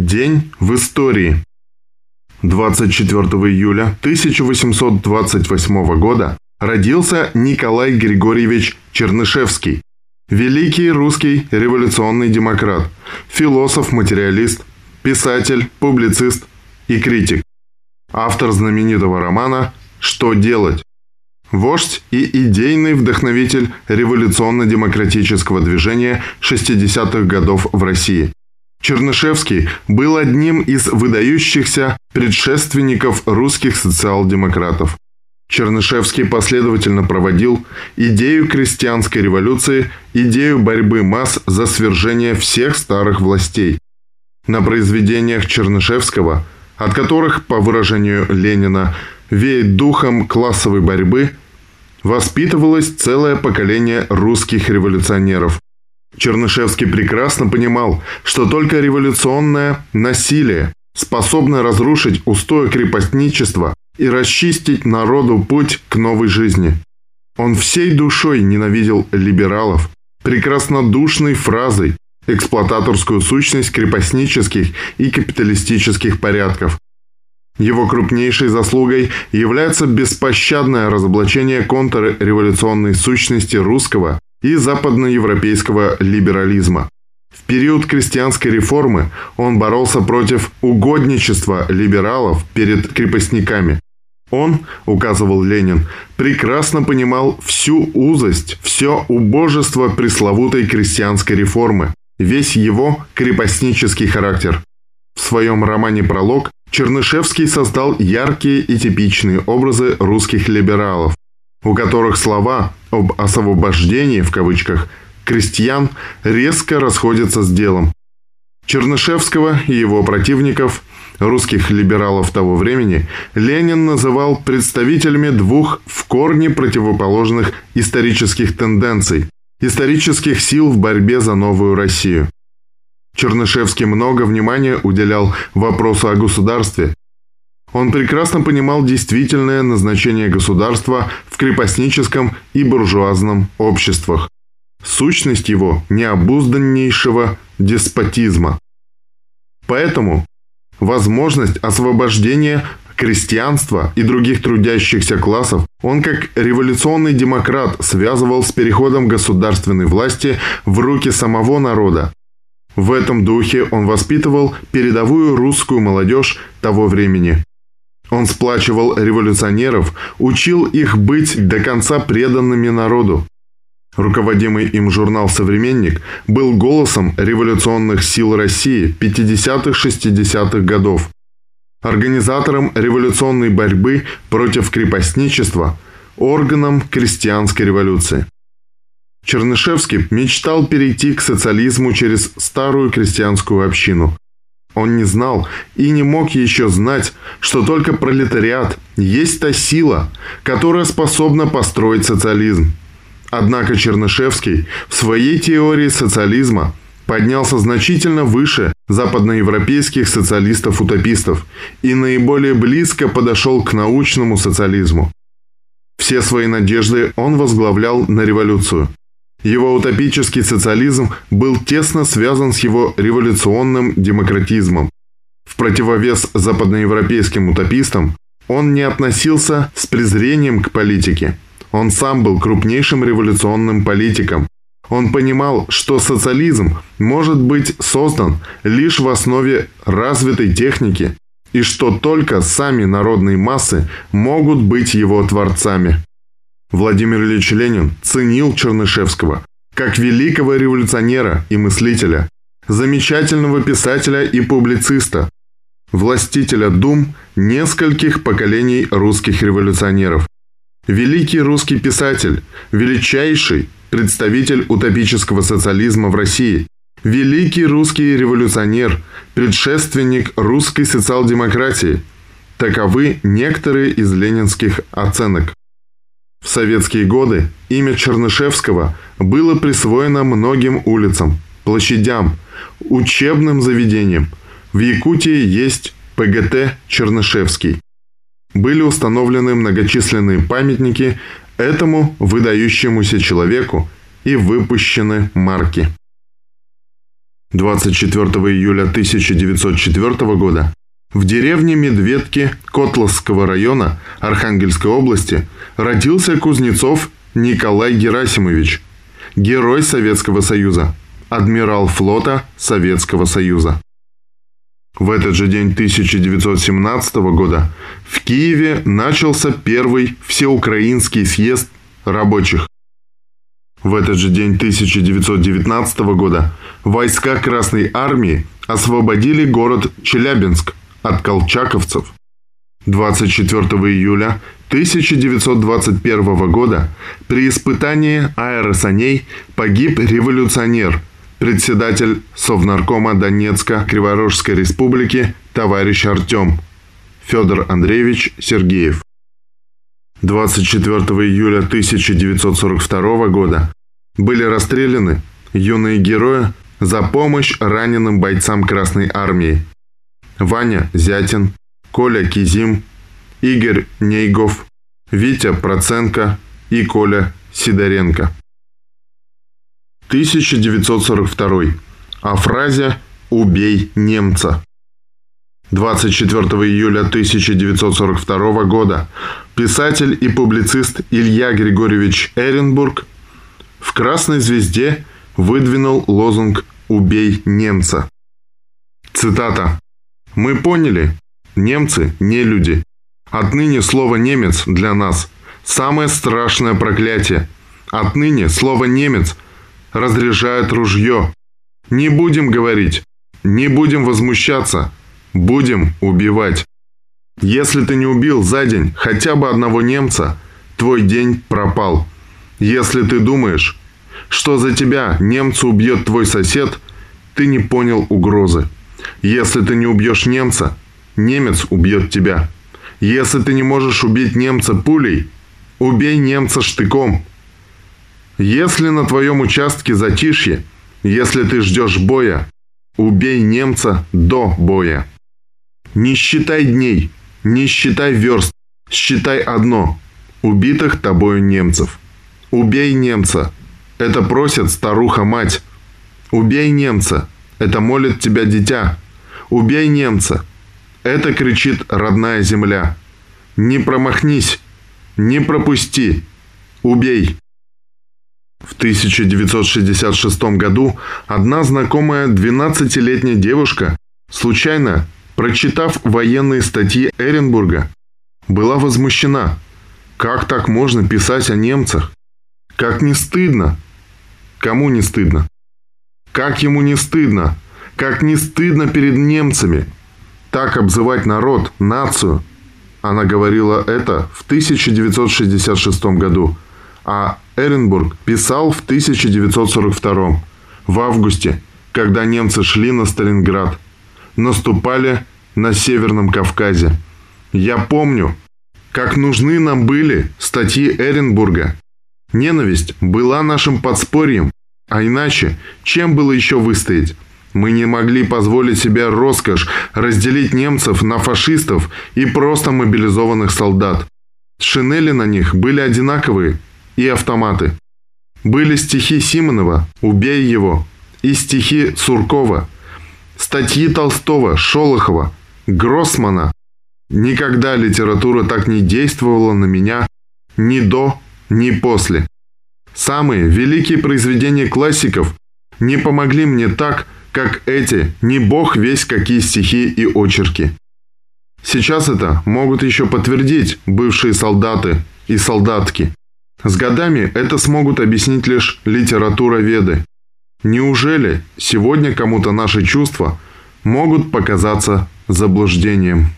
День в истории. 24 июля 1828 года родился Николай Григорьевич Чернышевский, великий русский революционный демократ, философ-материалист, писатель, публицист и критик. Автор знаменитого романа «Что делать?». Вождь и идейный вдохновитель революционно-демократического движения 60-х годов в России – Чернышевский был одним из выдающихся предшественников русских социал-демократов. Чернышевский последовательно проводил идею крестьянской революции, идею борьбы масс за свержение всех старых властей. На произведениях Чернышевского, от которых, по выражению Ленина, веет духом классовой борьбы, воспитывалось целое поколение русских революционеров – Чернышевский прекрасно понимал, что только революционное насилие способно разрушить устои крепостничества и расчистить народу путь к новой жизни. Он всей душой ненавидел либералов, прекраснодушной фразой эксплуататорскую сущность крепостнических и капиталистических порядков. Его крупнейшей заслугой является беспощадное разоблачение контрреволюционной сущности русского и западноевропейского либерализма. В период крестьянской реформы он боролся против угодничества либералов перед крепостниками. Он, указывал Ленин, прекрасно понимал всю узость, все убожество пресловутой крестьянской реформы, весь его крепостнический характер. В своем романе «Пролог» Чернышевский создал яркие и типичные образы русских либералов, у которых слова об «освобождении» в кавычках крестьян резко расходятся с делом. Чернышевского и его противников, русских либералов того времени, Ленин называл представителями двух в корне противоположных исторических тенденций, исторических сил в борьбе за новую Россию. Чернышевский много внимания уделял вопросу о государстве, он прекрасно понимал действительное назначение государства в крепостническом и буржуазном обществах. Сущность его необузданнейшего деспотизма. Поэтому возможность освобождения крестьянства и других трудящихся классов он как революционный демократ связывал с переходом государственной власти в руки самого народа. В этом духе он воспитывал передовую русскую молодежь того времени. Он сплачивал революционеров, учил их быть до конца преданными народу. Руководимый им журнал «Современник» был голосом революционных сил России 50-60-х годов, организатором революционной борьбы против крепостничества, органом крестьянской революции. Чернышевский мечтал перейти к социализму через старую крестьянскую общину – он не знал и не мог еще знать, что только пролетариат есть та сила, которая способна построить социализм. Однако Чернышевский в своей теории социализма поднялся значительно выше западноевропейских социалистов-утопистов и наиболее близко подошел к научному социализму. Все свои надежды он возглавлял на революцию – его утопический социализм был тесно связан с его революционным демократизмом. В противовес западноевропейским утопистам он не относился с презрением к политике. Он сам был крупнейшим революционным политиком. Он понимал, что социализм может быть создан лишь в основе развитой техники и что только сами народные массы могут быть его творцами. Владимир Ильич Ленин ценил Чернышевского как великого революционера и мыслителя, замечательного писателя и публициста, властителя дум нескольких поколений русских революционеров. Великий русский писатель, величайший представитель утопического социализма в России, великий русский революционер, предшественник русской социал-демократии. Таковы некоторые из ленинских оценок. В советские годы имя Чернышевского было присвоено многим улицам, площадям, учебным заведениям. В Якутии есть ПГТ «Чернышевский». Были установлены многочисленные памятники этому выдающемуся человеку и выпущены марки. 24 июля 1904 года в деревне Медведки Котловского района Архангельской области родился Кузнецов Николай Герасимович, герой Советского Союза, адмирал флота Советского Союза. В этот же день 1917 года в Киеве начался первый всеукраинский съезд рабочих. В этот же день 1919 года войска Красной Армии освободили город Челябинск от колчаковцев. 24 июля 1921 года при испытании аэросаней погиб революционер, председатель Совнаркома Донецка Криворожской республики товарищ Артем Федор Андреевич Сергеев. 24 июля 1942 года были расстреляны юные герои за помощь раненым бойцам Красной Армии – Ваня Зятин, Коля Кизим, Игорь Нейгов, Витя Проценко и Коля Сидоренко. 1942. О фразе «Убей немца». 24 июля 1942 года писатель и публицист Илья Григорьевич Эренбург в «Красной звезде» выдвинул лозунг «Убей немца». Цитата. Мы поняли, немцы не люди. Отныне слово «немец» для нас – самое страшное проклятие. Отныне слово «немец» разряжает ружье. Не будем говорить, не будем возмущаться, будем убивать. Если ты не убил за день хотя бы одного немца, твой день пропал. Если ты думаешь, что за тебя немца убьет твой сосед, ты не понял угрозы. Если ты не убьешь немца, немец убьет тебя. Если ты не можешь убить немца пулей, убей немца штыком. Если на твоем участке затишье, если ты ждешь боя, убей немца до боя. Не считай дней, не считай верст, считай одно – убитых тобою немцев. Убей немца. Это просит старуха-мать. Убей немца. Это молит тебя дитя. Убей немца. Это кричит родная земля. Не промахнись. Не пропусти. Убей. В 1966 году одна знакомая 12-летняя девушка, случайно прочитав военные статьи Эренбурга, была возмущена. Как так можно писать о немцах? Как не стыдно? Кому не стыдно? Как ему не стыдно? Как не стыдно перед немцами? Так обзывать народ, нацию. Она говорила это в 1966 году, а Эренбург писал в 1942, в августе, когда немцы шли на Сталинград, наступали на Северном Кавказе. Я помню, как нужны нам были статьи Эренбурга. Ненависть была нашим подспорьем, а иначе, чем было еще выстоять? Мы не могли позволить себе роскошь разделить немцев на фашистов и просто мобилизованных солдат. Шинели на них были одинаковые и автоматы. Были стихи Симонова «Убей его» и стихи Суркова, статьи Толстого, Шолохова, Гроссмана. Никогда литература так не действовала на меня ни до, ни после. Самые великие произведения классиков не помогли мне так, как эти, не бог весь какие стихи и очерки. Сейчас это могут еще подтвердить бывшие солдаты и солдатки. С годами это смогут объяснить лишь литература-веды. Неужели сегодня кому-то наши чувства могут показаться заблуждением?